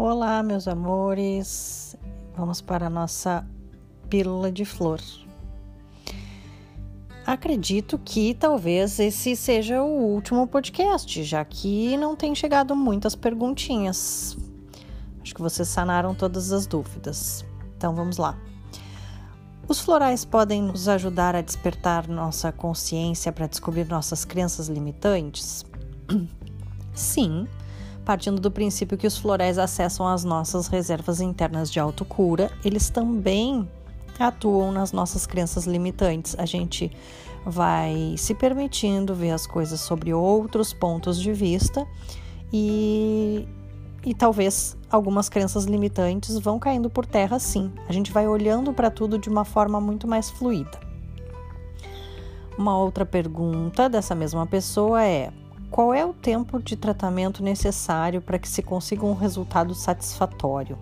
Olá, meus amores. Vamos para a nossa pílula de flor. Acredito que talvez esse seja o último podcast, já que não tem chegado muitas perguntinhas. Acho que vocês sanaram todas as dúvidas. Então vamos lá. Os florais podem nos ajudar a despertar nossa consciência para descobrir nossas crenças limitantes? Sim, partindo do princípio que os florais acessam as nossas reservas internas de autocura, eles também atuam nas nossas crenças limitantes. A gente vai se permitindo ver as coisas sobre outros pontos de vista e, e talvez algumas crenças limitantes vão caindo por terra sim. A gente vai olhando para tudo de uma forma muito mais fluida. Uma outra pergunta dessa mesma pessoa é: qual é o tempo de tratamento necessário para que se consiga um resultado satisfatório?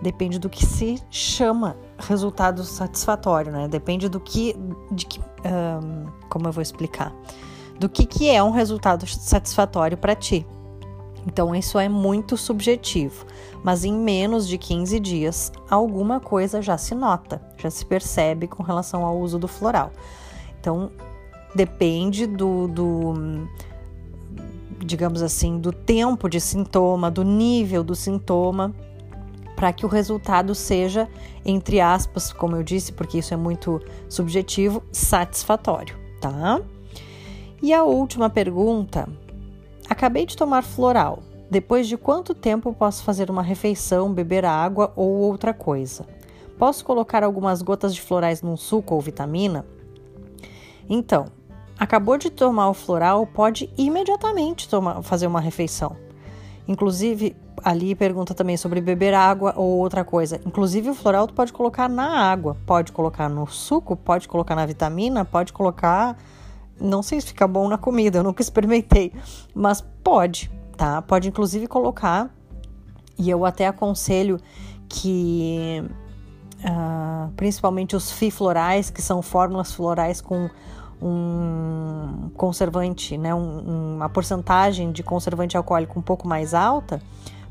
Depende do que se chama resultado satisfatório, né? Depende do que, de que, um, como eu vou explicar, do que que é um resultado satisfatório para ti. Então isso é muito subjetivo, mas em menos de 15 dias alguma coisa já se nota, já se percebe com relação ao uso do floral. Então depende do, do digamos assim, do tempo de sintoma, do nível do sintoma, para que o resultado seja, entre aspas, como eu disse, porque isso é muito subjetivo, satisfatório, tá? E a última pergunta: acabei de tomar floral. Depois de quanto tempo posso fazer uma refeição, beber água ou outra coisa? Posso colocar algumas gotas de florais num suco ou vitamina? Então, acabou de tomar o floral, pode imediatamente tomar, fazer uma refeição. Inclusive, ali pergunta também sobre beber água ou outra coisa. Inclusive, o floral tu pode colocar na água, pode colocar no suco, pode colocar na vitamina, pode colocar. Não sei se fica bom na comida, eu nunca experimentei, mas pode, tá? Pode inclusive colocar, e eu até aconselho que, uh, principalmente os FI florais, que são fórmulas florais com um conservante, né, um, uma porcentagem de conservante alcoólico um pouco mais alta,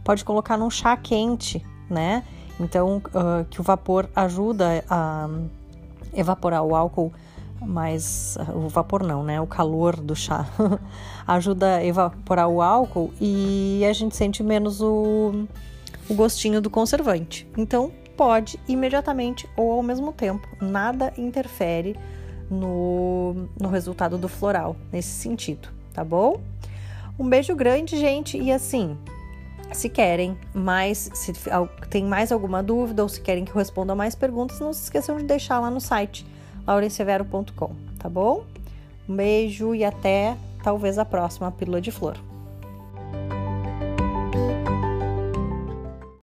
pode colocar num chá quente, né? Então, uh, que o vapor ajuda a evaporar o álcool, mas uh, o vapor não, né? O calor do chá ajuda a evaporar o álcool e a gente sente menos o, o gostinho do conservante. Então, pode imediatamente ou ao mesmo tempo, nada interfere no, no resultado do floral, nesse sentido, tá bom? Um beijo grande, gente, e assim, se querem mais, se tem mais alguma dúvida ou se querem que eu responda mais perguntas, não se esqueçam de deixar lá no site laurensevero.com, tá bom? Um beijo e até talvez a próxima Pílula de Flor.